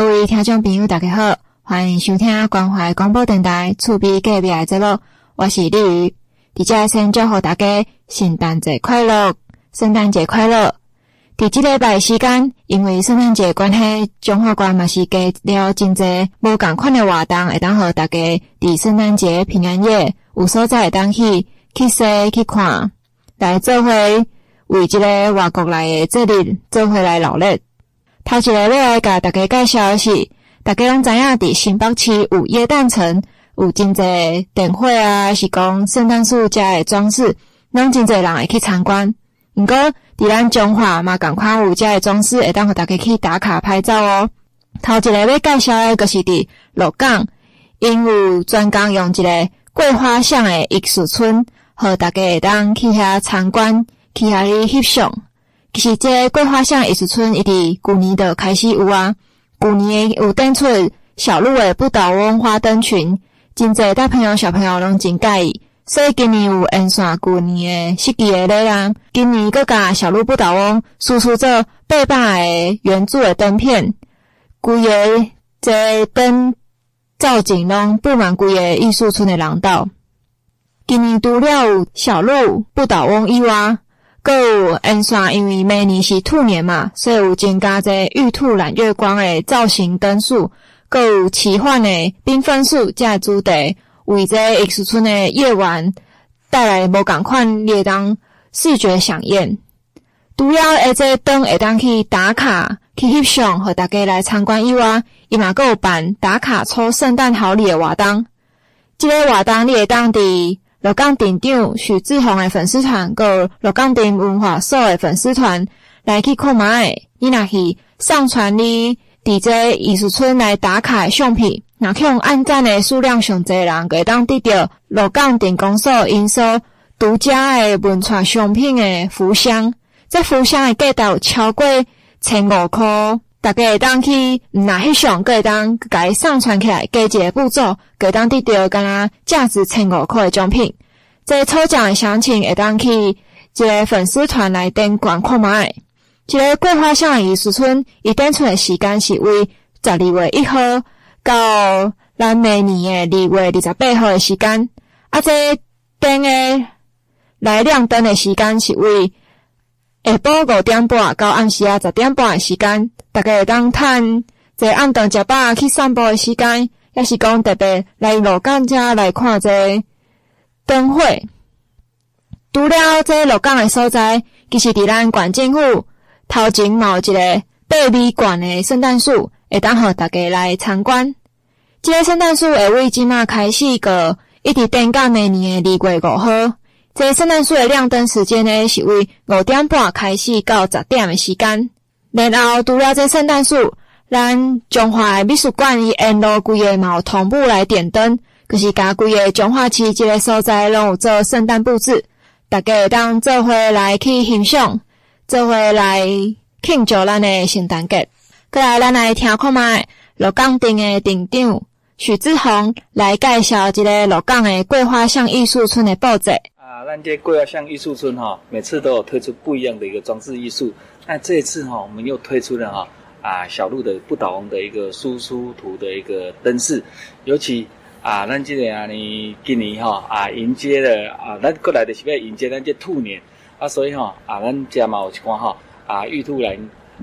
各位听众朋友，大家好，欢迎收听关怀广播电台厝边隔壁的节目，我是丽宇。在这先祝福大家圣诞节快乐，圣诞节快乐。在这礼拜时间，因为圣诞节关系，中华关嘛是加了真侪无共款的活动，会当和大家在圣诞节平安夜有所在会当去去踅去看，来做伙为这个外国来的节日做伙来劳累。头一个要来甲大家介绍的是，大家拢知影伫新北市有耶诞城，有真侪灯会啊，是讲圣诞树遮的装饰，拢真侪人会去参观。毋过伫咱中华嘛，共款有遮的装饰，会当互大家去打卡拍照哦。头一个要介绍的，就是伫鹿港，因有专工用一个桂花巷的艺术村，互大家会当去遐参观，去遐里翕相。其实，这桂花巷艺术村一直旧年就开始有啊。旧年有展出小鹿的不倒翁花灯群，真侪大朋友小朋友拢真介意，所以今年有沿线旧年的设计的内容。今年阁甲小鹿不倒翁输出做八百个圆柱的灯片，规个这灯造景拢布满规个艺术村的廊道。今年除了有小鹿不倒翁以外，阁有沿线，因为明年是兔年嘛，所以有增加这玉兔揽月光的造型灯饰，阁有奇幻的缤纷树，这主题为这艺术村的夜晚带来无共款列当视觉饗宴。除了而这灯会当去打卡去翕相，和大家来参观以外，伊嘛阁有办打卡抽圣诞好礼的活动。这个活动你会当伫。鹿港镇长许志宏的粉丝团，个鹿港镇文化所的粉丝团来去看卖，你若是上传你伫这艺术村来打卡的相片，若去用按赞的数量上侪人，会当得到鹿港镇公所因所独家的文创商品的福箱。这福箱的价值超过千五块。大家会当去，若翕相，可会当甲上传起来，加一个步骤，会当得到敢若价值千五块的奖品。这抽奖的详情会当去一个粉丝团来点观看卖。这个桂花巷艺术村伊展出的时间是为十二月一号到咱明年的二月二十八号的时间。啊，这灯的来亮灯的时间是为下晡五点半到暗时啊十点半的时间。大家会当趁这暗顿食饱去散步的时间，也是讲特别来鹿港遮来看这灯会。除了这鹿港的所在，其实伫咱县政府头前嘛有一个八米高的圣诞树，会当互大家来参观。这个圣诞树会为即马开始个一直等到明年的二月五号。这圣诞树的亮灯时间呢，是为五点半开始到十点的时间。然后除了这圣诞树，咱中华美术馆伊沿路规个嘛有同步来点灯，就是甲规个中华区这个所在拢有做圣诞布置，大家当做伙来去欣赏，做伙来庆祝咱的圣诞节。过来，咱来听看卖鹿港镇的镇长许志宏来介绍这个鹿港的桂花巷艺术村的布置。啊，咱这桂花巷艺术村哈，每次都有推出不一样的一个装置艺术。那这一次哈，我们又推出了哈啊小鹿的不倒翁的一个输出图的一个灯饰，尤其啊，咱今年啊，你今年哈啊迎接了啊，咱过来的是要迎接咱这兔年。啊，所以哈啊，咱家嘛有一款哈啊玉兔揽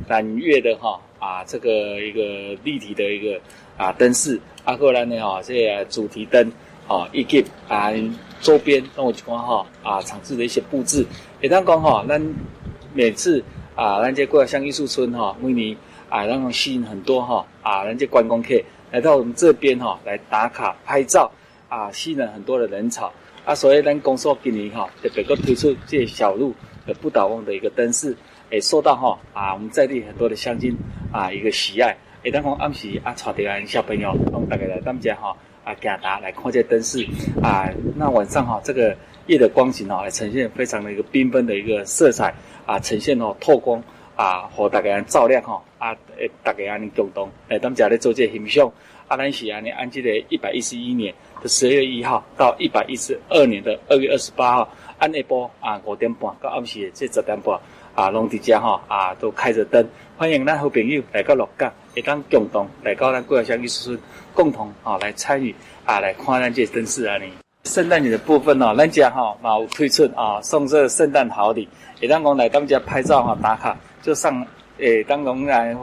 揽月的哈啊这个一个立体的一个啊灯饰，啊过来呢哈这个主题灯啊以及啊周边那我就讲哈啊场次的一些布置，也当讲哈，咱每次。啊，咱这桂花巷艺术村哈，为你啊，让吸引很多哈啊，咱这观光客来到我们这边哈，来打卡拍照啊，吸引了很多的人潮啊，所以咱公司今年哈，特别个推出这小鹿的不倒翁的一个灯饰，也受到哈啊，我们在地很多的乡亲啊一个喜爱，也当讲暗时啊，带着俺小朋友，我们大家来咱们家哈，啊给大来看这灯饰啊，那晚上哈，这个夜的光景哈，也呈现非常的一个缤纷的一个色彩。啊，呈现哦透光啊，和大家照亮吼啊，诶，大家安尼共同诶，咱们家咧做这欣赏啊，咱是安尼按这个一百一十一年的十月一号到一百一十二年的二月二十八号，按下晡啊五点半到暗时的这十点半啊，拢伫遮吼啊，都开着灯，欢迎咱好朋友来到鹿港，会当共同来到咱过来乡艺术村，共同啊来参与啊来看咱这灯饰啊呢。圣诞节的部分哦，咱家哈嘛有推出啊，送这圣诞好礼，也当讲来咱家拍照哈打卡，就上诶，当讲来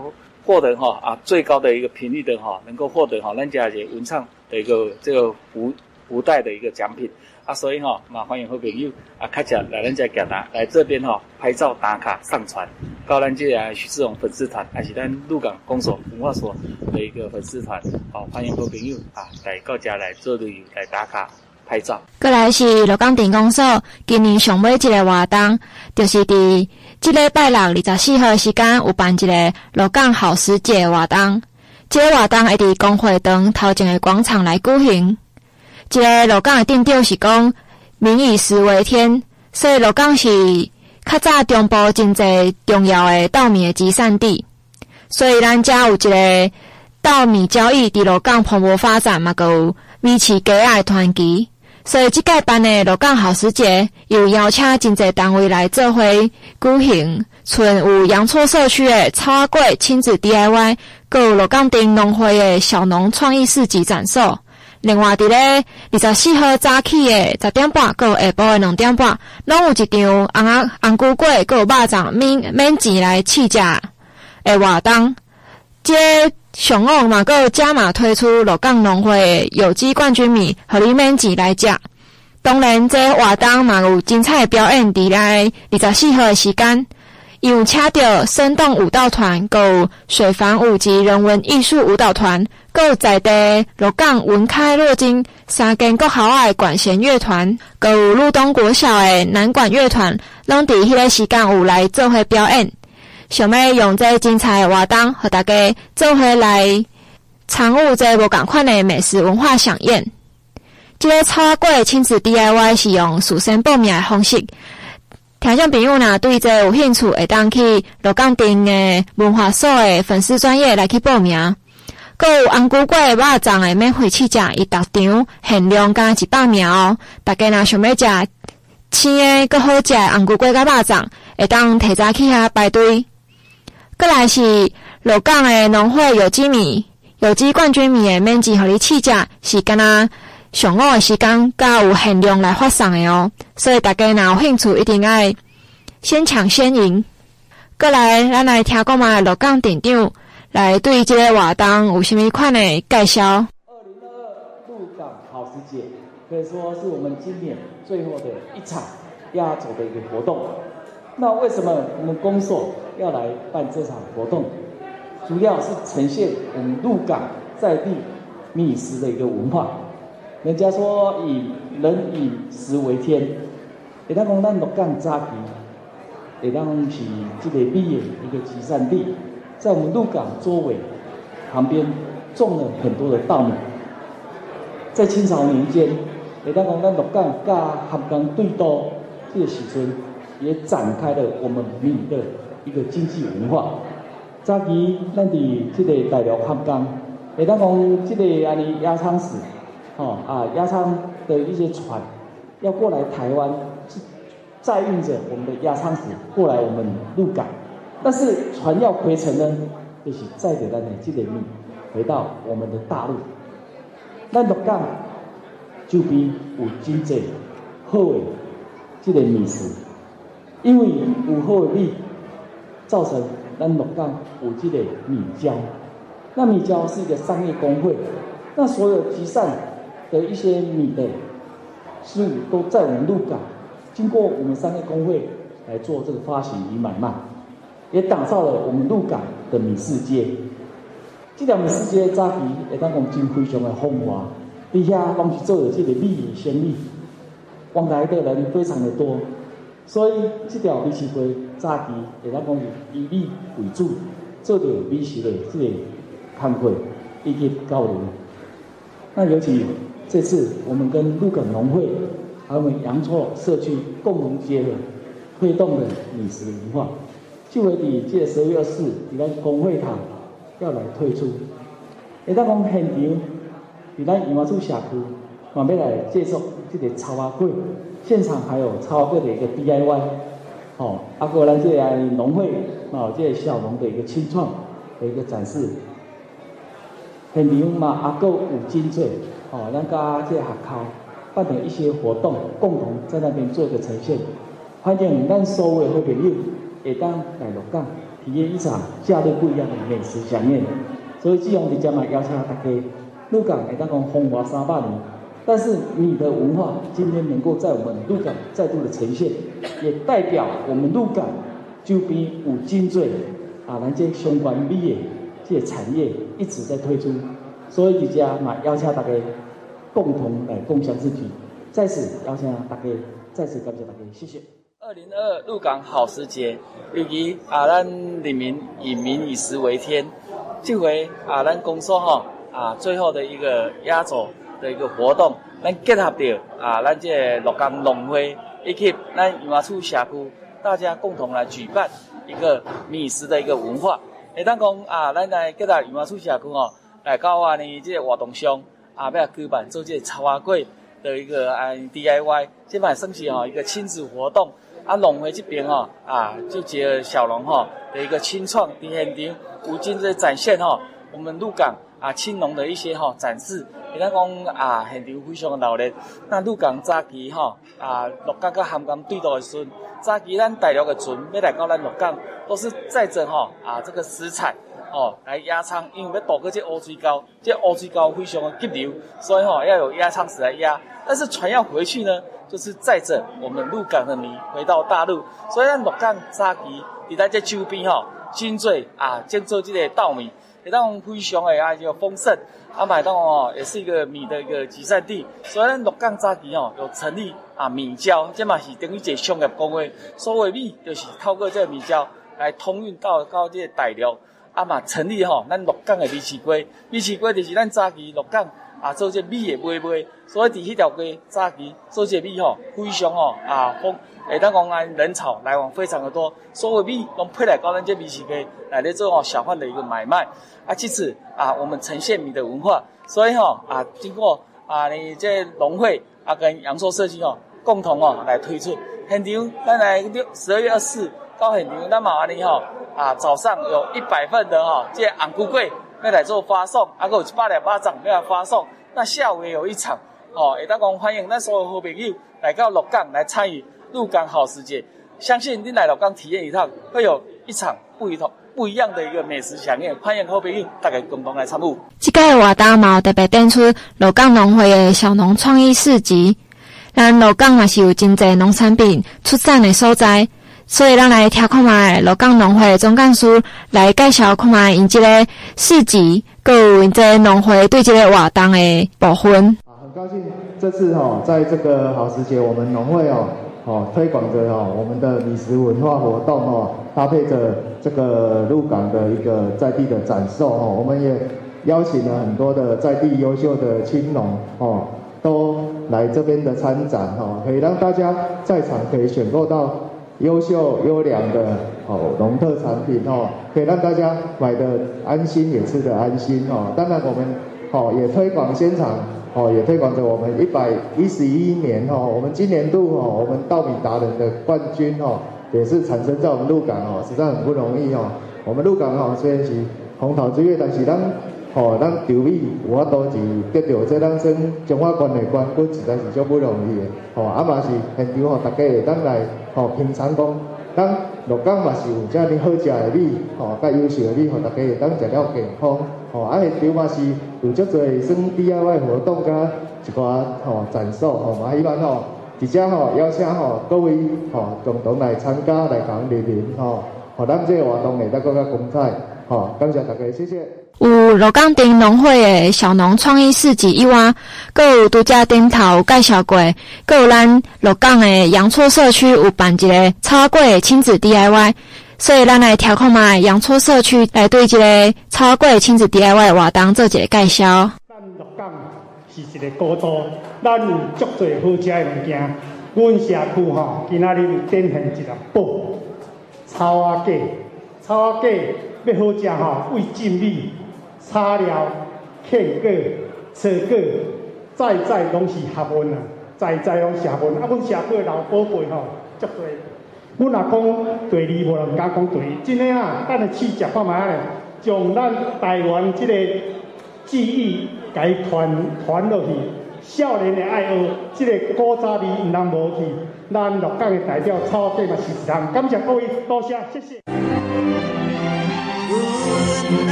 获得哈啊最高的一个频率的哈，能够获得哈咱家也文创的一个这个福福袋的一个奖品。啊，所以哈，嘛欢迎好朋友啊，开车来咱家行达，来这边吼拍照打卡上传，到咱这啊许志荣粉丝团，还是咱鹿港公所文化所的一个粉丝团，好欢迎好朋友啊来到家来做旅游来打卡拍照。过来是鹿港电工所今年上尾一个活动，就是伫这礼拜六二十四号时间有办一个鹿港好时节活动，这个活动会伫公会堂头前的广场来举行。一个鹿港的定调是讲，民以食为天，所以鹿港是较早中部真济重要的稻米的集散地，所以咱家有一个稻米交易伫鹿港蓬勃发展，嘛，有维持佳爱团结，所以即届办的鹿港好时节又邀请真济单位来做伙举行，村有阳错社区的草仔粿亲子 DIY，阁有鹿港镇农会的小农创意市集展售。另外，伫咧二十四号早起诶十点半，到下晡诶两点半，拢有一场红啊红龟粿，阁有肉粽免免钱来试食诶活动。这上午嘛，阁有加码推出鹿港农会有机冠军米，互你免钱来食。当然，这活动嘛有精彩表演，伫咧二十四号诶时间。有请到生动舞蹈团、有水房舞及人文艺术舞蹈团、有在地鹿港文开落金三间国校的管弦乐团、有鹿东国小的南管乐团，拢伫迄个时间有来做伙表演。想要用这精彩的活动，和大家做伙来参与这无共款的美食文化饗宴。这个草仔粿亲子 DIY 是用事先报名的方式。听众朋友呐，对这有兴趣，会当去鹿港镇的文化所的粉丝专业来去报名。阁有红菇粿、肉粽的免费试食，伊逐场限量加一百名哦。大家若想要食鲜个阁好食红菇粿甲肉粽，会当提早去遐排队。阁来是鹿港的农会有机米、有机冠军米的免钱互你试食，是干那。上午的时间，加有限量来发送的哦，所以大家若有兴趣，一定要先抢先赢。过来，咱来听讲嘛，鹿港店长来对这个活动有虾米款的介绍。二零二二鹿港好时节可以说是我们今年最后的一场压轴的一个活动。那为什么我们公所要来办这场活动？主要是呈现我们鹿港在地米食的一个文化。人家说以人以食为天，会当讲咱鹿港早期，会当是这个米的一个集散地，在我们鹿港周围旁边种了很多的稻米。在清朝年间，会当讲咱鹿港甲合江对渡这个时阵，也展开了我们米的一个经济文化。早期咱伫这个大陆合江，会当讲这个安尼压舱石。哦啊，压舱的一些船要过来台湾，是载运着我们的压舱石过来我们鹿港，但是船要回程呢，就是载着咱的这个米回到我们的大陆。咱鹿港就比有真济好的这个米食，因为有好的米，造成咱鹿港有这个米胶。那米胶是一个商业公会，那所有集散。的一些米的事物都在我们鹿港，经过我们商业工会来做这个发行与买卖，也打造了我们鹿港的米世界。这条米世界早期也当讲真非常的风华，底下拢是做的这个米的生意，往来的人非常的多，所以这条米市街早期也当讲是以米为主，做的米食的这个摊会以及交流。那尤其。这次我们跟鹿港农会，还有我们阳错社区共同结合，推动的米食文化，就会在这个十月二十四，你看公会堂要来推出。也当讲现场，伫咱盐花厝社区，准备来介绍这个草仔粿，现场还有草仔粿的一个 DIY。哦，啊，过来这农会哦，这小农的一个青创的一个展示，现场嘛，阿哥有精粹哦，咱家这学校办的一些活动，共同在那边做一个呈现，欢迎咱所有好朋友会当来鹿港体验一场假日不一样的美食饗宴，所以志宏伫遮嘛邀请大家，鹿港会当讲风华三百年。但是你的文化今天能够在我们鹿港再度的呈现，也代表我们鹿港周边有真济啊，咱这相关米的这些产业一直在推出，所以大家嘛邀请大家共同来共享自己，在此邀请大家再次感谢大家，谢谢。二零二二鹿港好时节，尤其啊，咱里民以民以食为天，这回啊，咱公所哈啊，最后的一个压轴。的一个活动，咱结合着啊，咱这鹿港农会以及咱渔农处社区，大家共同来举办一个米食的一个文化。诶当讲啊，咱来结合渔农处社区哦，来到啊呢这个活动上啊，要举办做这个草仔粿的一个啊 DIY，这摆算是哦一个亲子活动。啊，农会这边哦啊，就结合小龙哈的一个青创的现场，有真在展现哈我们鹿港啊青龙的一些哈展示。伊咱讲啊，现场非常的热闹。那鹿港早期吼啊，鹿港甲涵江对到的时阵，早期咱大陆的船要来到咱鹿港，都是载着吼啊这个食材哦来压仓，因为要渡过这乌水沟，这乌水沟非常的急流，所以吼要有压仓石来压。但是船要回去呢，就是载着我们鹿港的米回到大陆，所以咱鹿港早期伫咱这周边吼，真济啊，种做这个稻米，会当非常的啊就丰盛。啊，麦当哦，也是一个米的一个集散地。所以咱鹿港早期哦，有成立啊米胶，这嘛是等于一个商业公会，所谓米就是透过这个米胶来通运到到这个大陆。啊嘛成立吼，咱鹿港的米市街，米市街就是咱早期鹿港啊做这米的买卖。所以伫迄条街早期做这米吼，非常哦啊丰，会当讲安人潮来往非常的多。所谓米拢配来到咱这米市街来咧做哦小贩的一个买卖。啊，其次啊，我们呈现米的文化，所以吼啊，经过啊，你这农会啊跟阳朔社区哦共同哦来推出现场，咱来六十二月二十四到现场，咱嘛安尼吼啊，早上有一百份的哈，这红龟粿要来做发送，啊，还有一百两巴掌要来发送，那下午也有一场哦，也当讲欢迎咱所有好朋友来到鹿港来参与鹿港好时节，相信你来鹿港体验一趟，会有一场不一同。不一样的一个美食饗宴，欢迎好朋友大家共同来参与。这个活动嘛，特别点出鹿港农会的小农创意市集。咱鹿港也是有真济农产品出产的所在，所以咱来听看卖鹿港农会总干事来介绍看卖因这个市集，各有因这农会对这个活动的部分。啊，很高兴这次哈，在这个好时节，我们农会哦。哦，推广着哈我们的米食文化活动哦，搭配着这个鹿港的一个在地的展售哦，我们也邀请了很多的在地优秀的青农哦，都来这边的参展哈，可以让大家在场可以选购到优秀优良的哦农特产品哦，可以让大家买的安心也吃得安心哦。当然我们哦也推广现场。哦，也推广着我们一百一十一年哦，我们今年度哦，我们稻米达人的冠军哦，也是产生在我们鹿港哦，实在很不容易哦。我们鹿港哦，虽然是红桃之月，但是咱哦，咱稻米我都是得到这当生中华冠的冠军，实在是足不容易的。哦，啊嘛是现场吼，大家会当来吼品尝讲，咱鹿港嘛是有这样好食的米，哦，较优秀的米，吼大家会当食了健康。哦，啊，现场嘛是有足侪算 DIY 活动甲一寡吼展示，吼嘛希望吼，直接吼邀请吼各位吼共同来参加来讲莅临吼，互咱这个活动会得更加精彩，吼，感谢大家，谢谢。有罗岗镇农会的小农创意市集以外，阁有独家顶头介绍过，阁有咱罗岗的阳错社区有办一个草粿亲子 DIY。所以，咱来调控嘛，阳错社区来对这个草粿亲子 DIY 活动做一个介绍。咱罗岗是一个古都，咱有足侪好食的物件。阮社区吼，今仔日展现一个宝草仔粿。草粿要好食吼，味精米、炒料、芡果、茶果，在在拢是学问啊，在在拢学问。啊，阮社会老宝贝吼，足侪。阮若讲第二，无人敢讲第一。真诶啊，等下试食看觅咧，将咱台湾即个记忆，甲伊传传落去。少年诶爱学，即、这个古早味毋通无去。咱鹿港诶代表草粿嘛是一项，感谢各位，多谢，谢谢。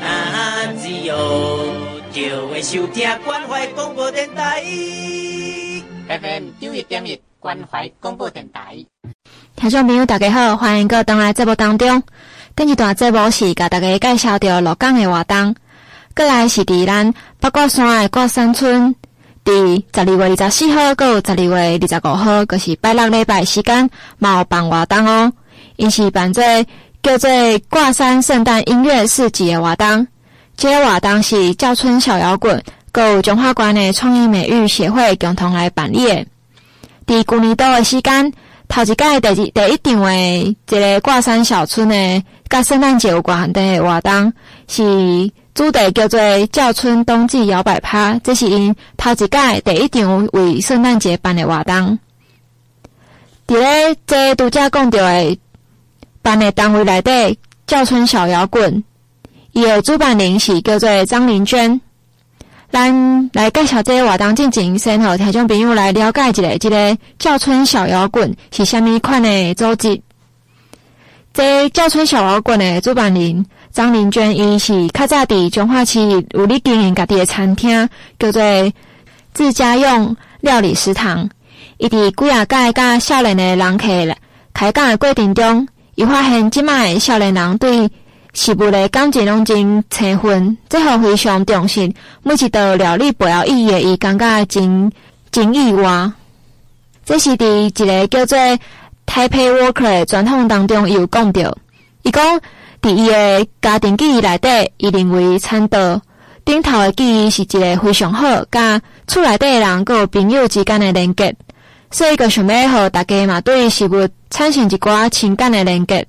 怕鬼若自由，就会收听关怀广播电台。FM 九一点一。关怀广播电台，听众朋友大家好，欢迎各位来节目当中。第一段节目是甲大家介绍到鹿港的活动，过来是伫咱八卦山的挂山村，伫十二月二十四号到十二月二十五号，就是拜六礼拜时间，嘛有办活动哦。因是办做叫做挂山圣诞音乐市集的活动，这个活动是叫春小摇滚，佮中华关的创意美育协会共同来办理的。伫旧年度的时间，头一届第一第一场的一个挂山小村的甲圣诞节有关的活动，是主题叫做“叫春冬季摇摆趴”。这是因头一届第一场为圣诞节办的活动。伫咧这拄则讲到的班的单位内底，叫春小摇滚，伊的主办人是叫做张玲娟。咱来介绍这个活动进前，先和听众朋友来了解一下，这个叫春小摇滚是虾米款的组织。这叫春小摇滚的主办人张玲娟，伊是较早伫彰化市有咧经营家己的餐厅，叫做自家用料理食堂。伊伫几啊届甲少年的人客开讲的过程中，伊发现即卖少年人对食物的感情拢真青分，最后非常重视每一道料理背后意义，伊感觉真真意外。这是伫一个叫做 “tape Worker 的传统当中伊有讲到，伊讲伫伊的家庭记忆内底，伊认为餐桌顶头的记忆是一个非常好，甲厝内底的人佮朋友之间的连结，所以佮想要和大家嘛对食物产生一寡情感的连接。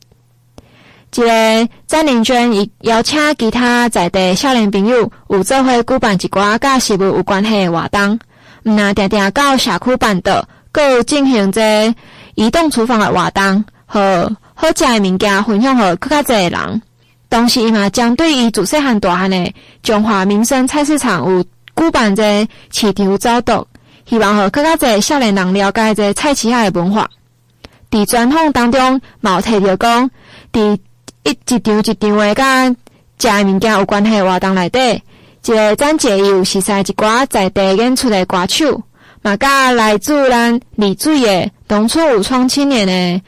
一个张玲娟伊邀请其他在地少年朋友有做伙举办一寡甲食物有关系的活动，毋但定定到社区办桌，阁有进行这移动厨房的活动，和好食的物件分享予更较侪人。同时，伊嘛将对于自细汉大汉的中华民生菜市场有举办这市场走读，希望予更较侪少年人了解这菜市仔的文化。伫专访当中，嘛有提到讲，伫一一场一场的甲食物件有关系活动内底，一个展节有实施一寡在地演出的歌手，嘛甲来自咱丽水的农村武创青年的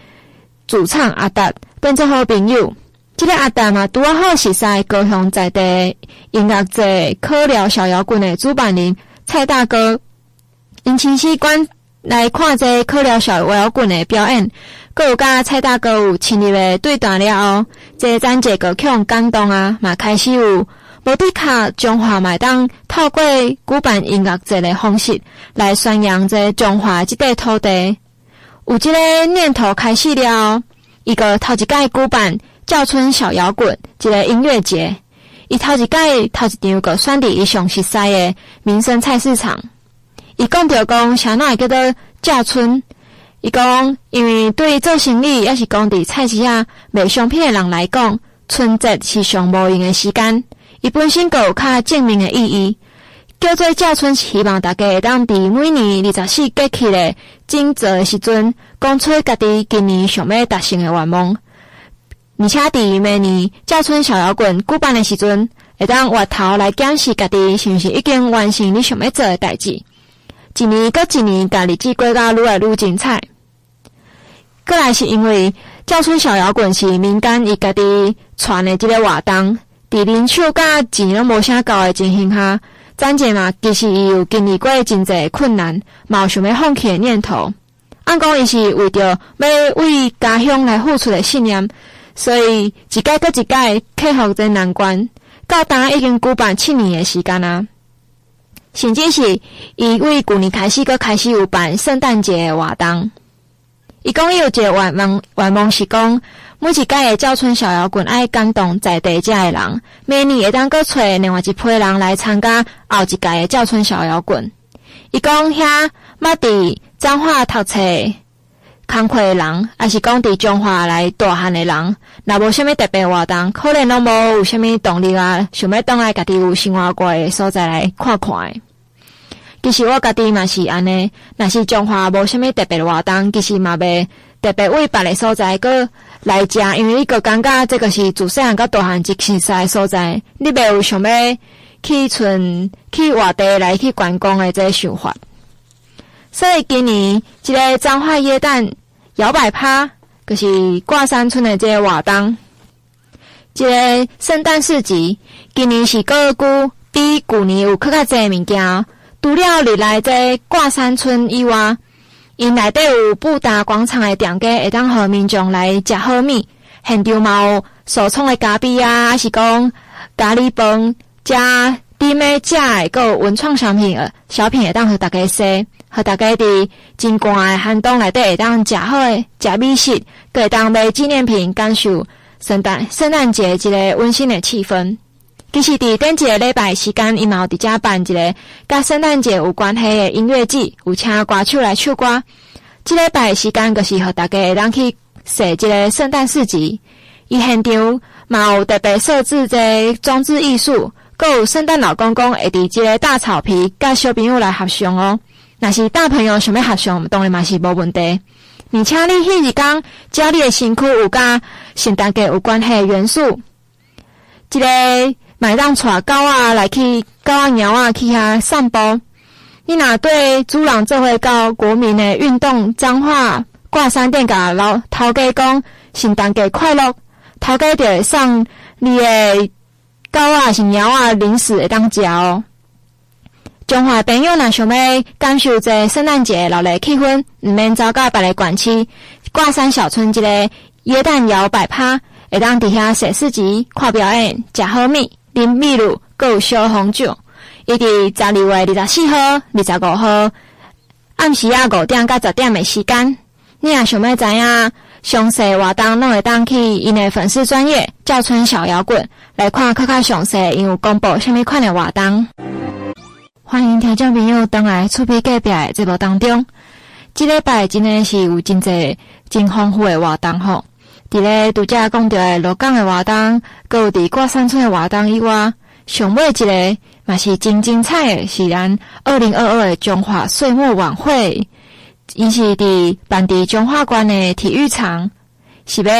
主唱阿达变做好朋友。这个阿达嘛，拄啊好实施高雄在地音乐节科聊小摇滚的主办人蔡大哥，因亲戚关来看这科聊小摇滚的表演。各有甲蔡大哥有亲密的对谈了后，这个展节个强感动啊，嘛开始有无底卡中华麦当透过举办音乐节的方式来宣扬这中华这块土地。有这个念头开始了，一个头一届举办叫春小摇滚一个音乐节，伊头一届头一场个选伫伊上熟悉的民生菜市场，伊讲着讲啥那会叫做叫春。伊讲，因为对做生意，抑是讲伫菜市仔卖商品的人来讲，春节是上无闲的时间。伊本身阁有较正面的意义，叫做叫春，希望大家会当伫每年二十四节气的惊蛰的时阵，讲出家己今年想要达成的愿望。而且伫每年叫春小摇滚举办的时阵，会当回头来检视家己是毋是已经完成你想要做的代志。一年阁一年，家日子过甲愈来愈精彩。过来是因为叫春小摇滚是民间伊家己传的这个活动，伫人手甲钱拢无啥够的情形下，展节嘛，其实伊有经历过真侪困难，嘛有想要放弃的念头。按讲伊是为着要为家乡来付出的信念，所以一届阁一届克服这难关，到今已经举办七年的时间啊。甚至是伊为旧年开始，阁开始有办圣诞节诶活动。伊讲伊有一个愿望，愿望是讲每一届诶教村小摇滚爱感动在地遮诶人，明年会当阁找另外一批人来参加后一届诶教村小摇滚。伊讲遐捌伫彰化读册，工课的人，还是讲伫中华来大汉的人，若无啥物特别活动，可能拢无有啥物动力啊，想要倒来家己有生活过的所在来看看。其实我家己嘛是安尼，若是中华无啥物特别活动，其实嘛袂特别为别个所在个来食，因为你个感觉这个是自细汉到大汉一起在所在，你袂有想要去存去外地来去观光的这个想法。所以今年这个彰化耶诞摇摆趴，就是挂山村的这个活动，这个圣诞市集，今年是搁久比旧年有更加侪物件。除了日来这挂山村以外，因内底有布达广场的店家，会当和民众来食好米，现场嘛有手冲的咖啡啊，还是讲咖喱饭加甜的食的，搁有文创商品小品会当和大家说。和大家伫真寒的寒冬内底会当食好诶食美食，搁会当买纪念品，感受圣诞圣诞节一个温馨的气氛。其实伫顶一个礼拜时间，伊嘛有伫遮办一个甲圣诞节有关系的音乐季，有请歌手来唱歌。即礼拜时间，就是和大家会当去说一个圣诞市集。伊现场嘛有特别设置一个装置艺术，搁有圣诞老公公会伫即个大草皮，甲小朋友来合唱哦。若是大朋友想要合唱，当然嘛是无问题。而且你迄日讲，只要你的身躯有甲圣诞节有关系元素，即、这个买当带狗啊来去狗仔猫啊去遐散步。你若对主人做伙到国民的运动脏话挂山店甲老头家讲圣诞节快乐，头家就会送你的狗啊是猫啊零食会当食哦。中华朋友若想要感受一下圣诞节热闹气氛，毋免走到别个馆区，挂山小村一个椰蛋摇摆趴，会当伫遐踅市集、看表演、食好米、啉米露、阁有烧红酒。伊伫十二月二十四号、二十五号暗时啊五点到十点的时间，你若想要知影详细活动，拢会当去因的粉丝专业叫春小摇滚来看较较详细，因有公布啥物款的活动。欢迎听众朋友登来厝边隔壁的节目当中。这礼拜真的是有真济真丰富的活动吼。伫咧拄则讲到的鹿港的活动，阁有伫挂山村的活动以外，上尾一个嘛是真精彩的，是咱二零二二的中华岁末晚会，伊是伫办伫中华馆的体育场，是要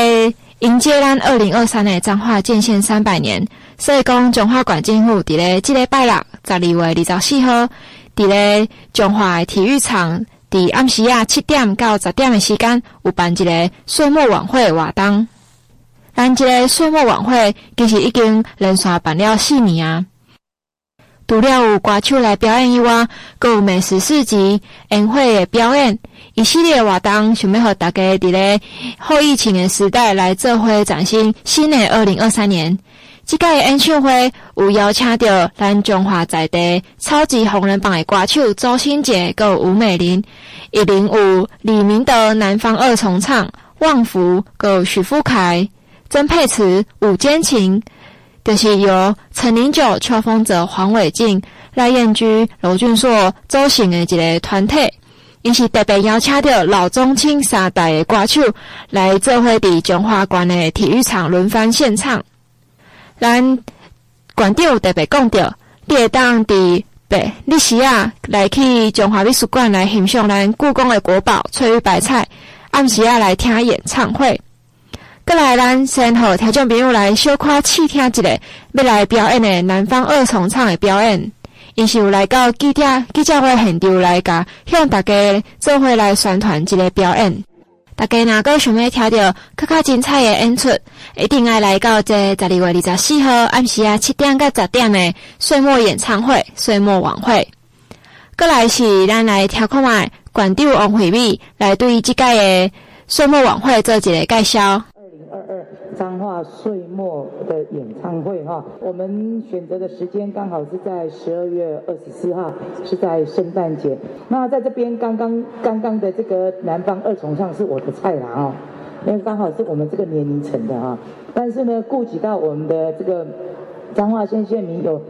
迎接咱二零二三的彰化建县三百年。所以讲，中华县政府伫咧即礼拜六十二月二十四号，伫咧中华体育场，伫暗时啊七点到十点的时间，有办一个岁末晚会活动。咱即个岁末晚会其实已经连续办了四年啊。除了有歌手来表演以外，阁有美食市集、宴会的表演，一系列活动，想要和大家伫咧后疫情的时代来做伙崭新新的二零二三年。这届演唱会有邀请到咱中华在地超级红人榜的歌手周星杰、跟吴美玲，一零五李明德、南方二重唱、旺福、跟许富凯、曾沛慈、伍坚情，就是由陈零九、邱风泽、黄伟晋、赖燕居、罗俊硕组成的一个团体，也是特别邀请到老中青三代的歌手来做会伫中华馆的体育场轮番献唱。咱馆长特别讲到，你会当伫白历史啊，来去中华美术馆来欣赏咱故宫的国宝翠玉白菜，暗时啊来听演唱会。过来，咱先和听众朋友来小可试听一个要来表演的南方二重唱的表演，因是有来到记者记者会现场来甲向大家做伙来宣传一个表演。大家若阁想要听到较较精彩的演出，一定爱来到这十二月二十四号暗时啊七点到十点的岁末演唱会、岁末晚会。阁来是咱来听看卖馆长王惠美来对即届的岁末晚会做一个介绍。彰化岁末的演唱会哈，我们选择的时间刚好是在十二月二十四号，是在圣诞节。那在这边刚刚刚刚的这个南方二重唱是我的菜啦哦，因为刚好是我们这个年龄层的啊。但是呢，顾及到我们的这个彰化县县民有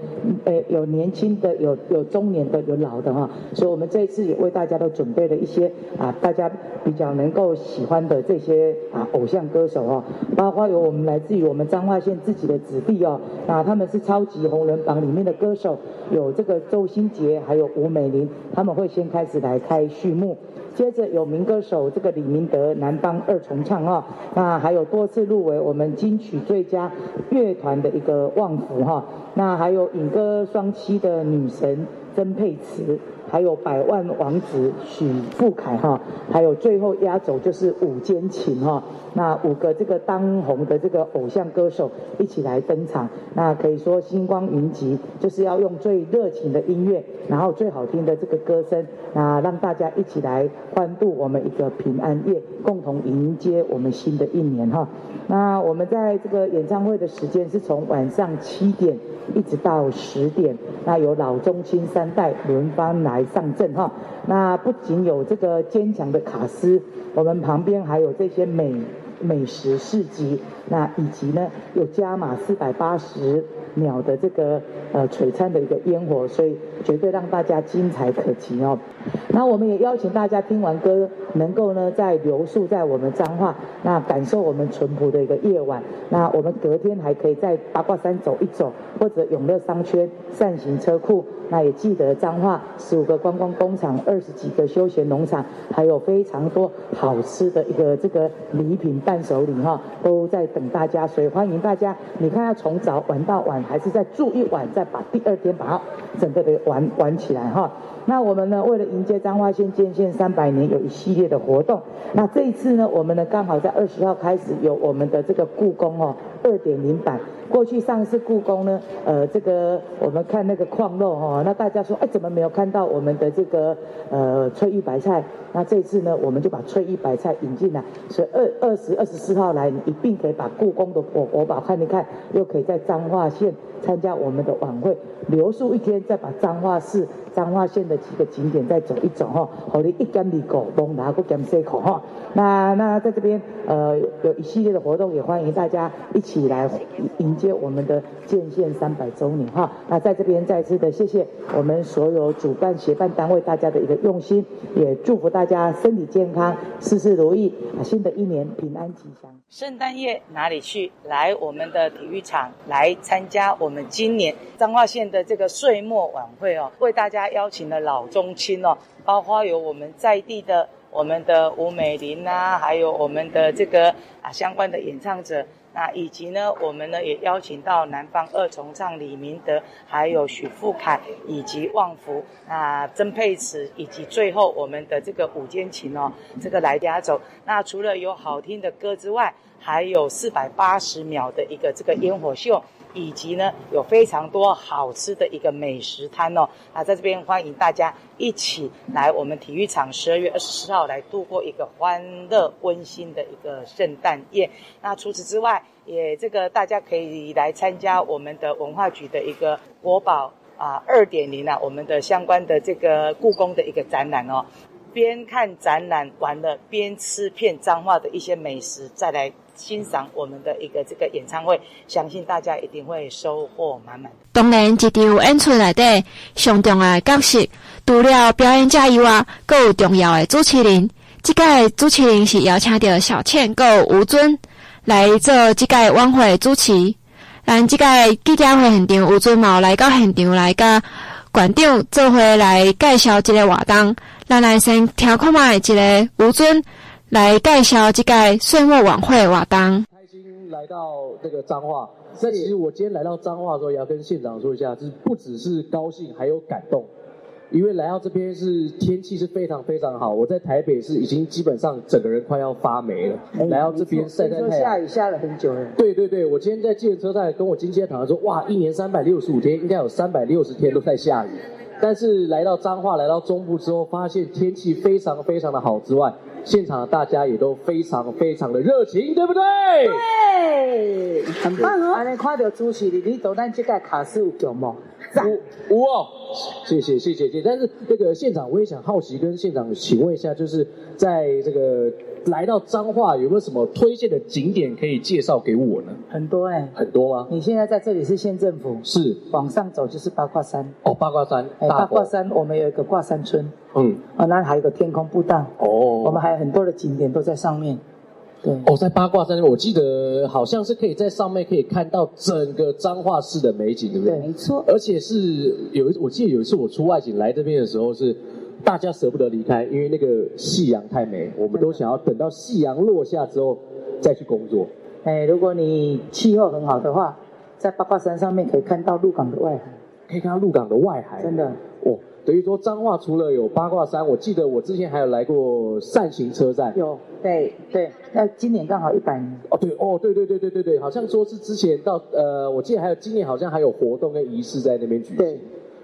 呃有年轻的，有有中年的，有老的哈。所以我们这一次也为大家都准备了一些啊，大家比较能够喜欢的这些啊偶像歌手哈，包括有我们来自于我们彰化县自己的子弟哦，那他们是超级红人榜里面的歌手，有这个周兴杰，还有吴美玲，他们会先开始来开序幕。接着有民歌手这个李明德南方二重唱啊，那还有多次入围我们金曲最佳乐团的一个旺福哈，那还有影歌双栖的女神曾沛慈。还有百万王子许富凯哈，还有最后压轴就是五坚情哈，那五个这个当红的这个偶像歌手一起来登场，那可以说星光云集，就是要用最热情的音乐，然后最好听的这个歌声，那让大家一起来欢度我们一个平安夜，共同迎接我们新的一年哈。那我们在这个演唱会的时间是从晚上七点一直到十点，那有老中青三代轮番来。上阵哈，那不仅有这个坚强的卡斯，我们旁边还有这些美美食市集，那以及呢有加码四百八十鸟的这个呃璀璨的一个烟火，所以绝对让大家精彩可期哦。那我们也邀请大家听完歌，能够呢再留宿在我们彰化，那感受我们淳朴的一个夜晚。那我们隔天还可以在八卦山走一走，或者永乐商圈善行车库。那也记得彰化十五个观光工厂，二十几个休闲农场，还有非常多好吃的一个这个礼品伴手礼哈，都在等大家，所以欢迎大家。你看要从早玩到晚，还是再住一晚，再把第二天把它整个的玩玩起来哈。那我们呢，为了迎接彰化县建县三百年，有一系列的活动。那这一次呢，我们呢刚好在二十号开始有我们的这个故宫哦二点零版。过去上次故宫呢，呃，这个我们看那个矿肉哈，那大家说，哎，怎么没有看到我们的这个呃翠玉白菜？那这次呢，我们就把翠玉白菜引进来，所以二二十二十四号来，你一并可以把故宫的国国宝看一看，又可以在彰化县参加我们的晚会，留宿一天，再把彰化市、彰化县的几个景点再走一走哈，好你一干二个东拿个干四口哈。那那在这边呃有一系列的活动，也欢迎大家一起来迎接我们的建县三百周年哈。那在这边再次的谢谢我们所有主办协办单位大家的一个用心，也祝福大家身体健康，事事如意啊！新的一年平安吉祥。圣诞夜哪里去？来我们的体育场来参加我们今年彰化县的这个岁末晚会哦，为大家邀请了老中青哦，包括有我们在地的我们的吴美玲、啊，还有我们的这个啊相关的演唱者。那以及呢，我们呢也邀请到南方二重唱李明德，还有许富凯，以及旺福啊曾沛慈，以及最后我们的这个五间琴哦，这个来压轴。那除了有好听的歌之外，还有四百八十秒的一个这个烟火秀。以及呢，有非常多好吃的一个美食摊哦，啊，在这边欢迎大家一起来我们体育场，十二月二十四号来度过一个欢乐温馨的一个圣诞夜。那除此之外，也这个大家可以来参加我们的文化局的一个国宝啊二点零啊，我们的相关的这个故宫的一个展览哦，边看展览完了，边吃片彰化的一些美食，再来。欣赏我们的一个这个演唱会，相信大家一定会收获满满。当然，一场演出内底上重要的角色，除了表演者以外，更有重要的主持人。这届主持人是邀请到小倩跟吴尊来做这届晚会主持。咱这届记者会现场，吴尊嘛来到现场来甲馆长做伙来介绍这个活动。咱来先听看卖一个吴尊。来介绍这个岁末晚会活动。开心来到这个彰化。那其实我今天来到彰化的时候，也要跟县长说一下，就是不只是高兴，还有感动。因为来到这边是天气是非常非常好。我在台北是已经基本上整个人快要发霉了。欸、来到这边晒晒太阳。下雨下了很久了。对对对，我今天在计程车站跟我经纪人谈说，哇，一年三百六十五天，应该有三百六十天都在下雨。但是来到彰化，来到中部之后，发现天气非常非常的好之外。现场的大家也都非常非常的热情，对不对？对，很棒哦。安尼看到主席，你，你都咱这个卡斯有强 吗？五哦，谢谢谢谢谢。但是那个现场，我也想好奇跟现场请问一下，就是在这个来到彰化，有没有什么推荐的景点可以介绍给我呢？很多哎、欸，很多吗？你现在在这里是县政府，是往上走就是八卦山哦，八卦山，哎，八卦山我们有一个挂山村，嗯，啊，那还有个天空步道哦，我们还有很多的景点都在上面。对哦，在八卦山，我记得好像是可以在上面可以看到整个彰化市的美景，对不对？对，没错。而且是有一，我记得有一次我出外景来这边的时候，是大家舍不得离开，因为那个夕阳太美，我们都想要等到夕阳落下之后再去工作。哎，如果你气候很好的话，在八卦山上面可以看到鹿港的外海，可以看到鹿港的外海，真的哦。等于说彰化除了有八卦山，我记得我之前还有来过善行车站。有，对对，那今年刚好一百年。哦，对哦，对对对对对对，好像说是之前到呃，我记得还有今年好像还有活动跟仪式在那边举行。对。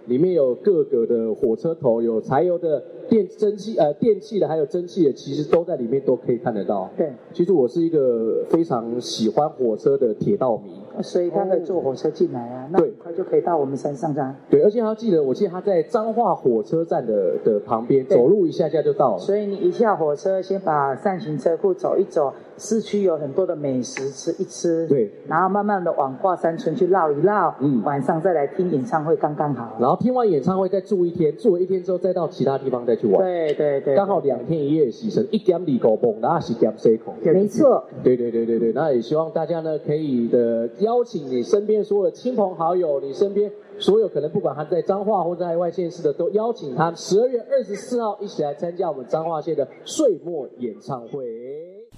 里面有各个的火车头，有柴油的、电蒸汽呃电气的，还有蒸汽的，其实都在里面都可以看得到。对，其实我是一个非常喜欢火车的铁道迷，所以他可以坐火车进来啊，那很快就可以到我们山上站。对，而且他记得，我记得他在彰化火车站的的旁边，走路一下下就到了。所以你一下火车，先把扇形车库走一走，市区有很多的美食吃一吃。对，然后慢慢的往华山村去绕一绕，嗯，晚上再来听演唱会，刚刚好。然后听完演唱会再住一天，住了一天之后再到其他地方再去玩。对对对，刚好两天一夜的行程，一点二高峰，那是点四孔。没错。对对对对对，那也希望大家呢可以的邀请你身边所有的亲朋好友，你身边所有可能不管他在彰化或在外县市的，都邀请他十二月二十四号一起来参加我们彰化县的岁末演唱会。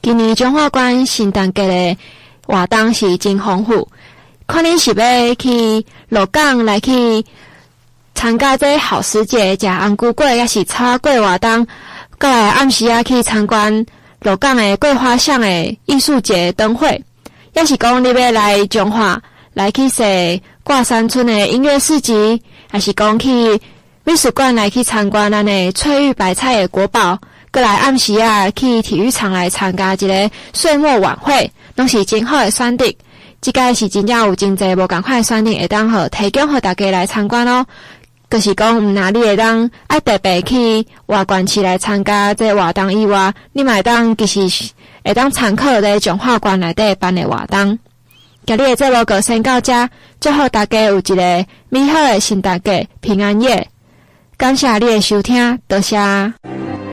今年彰化县圣诞节的活动是真丰富，看你是要去鹿港来去。参加这好时节，食红龟粿，也是炒粿活动。过来暗时啊，去参观鹿港的桂花巷的艺术节灯会，也是讲你要来彰化来去踅挂山村的音乐市集，还是讲去美术馆来去参观咱的翠玉白菜的国宝。过来暗时啊，去体育场来参加一个岁末晚会，拢是真好的选择。这个是真正有真侪无共款的选择，会当好提供予大家来参观哦。就是讲，毋若你会当爱特别去外县市来参加这活动以外，你嘛会当其实会当参考咧彰化县内底办的活动。今日的节目就先到这，最后大家有一个美好的圣诞节平安夜。感谢你的收听，多谢。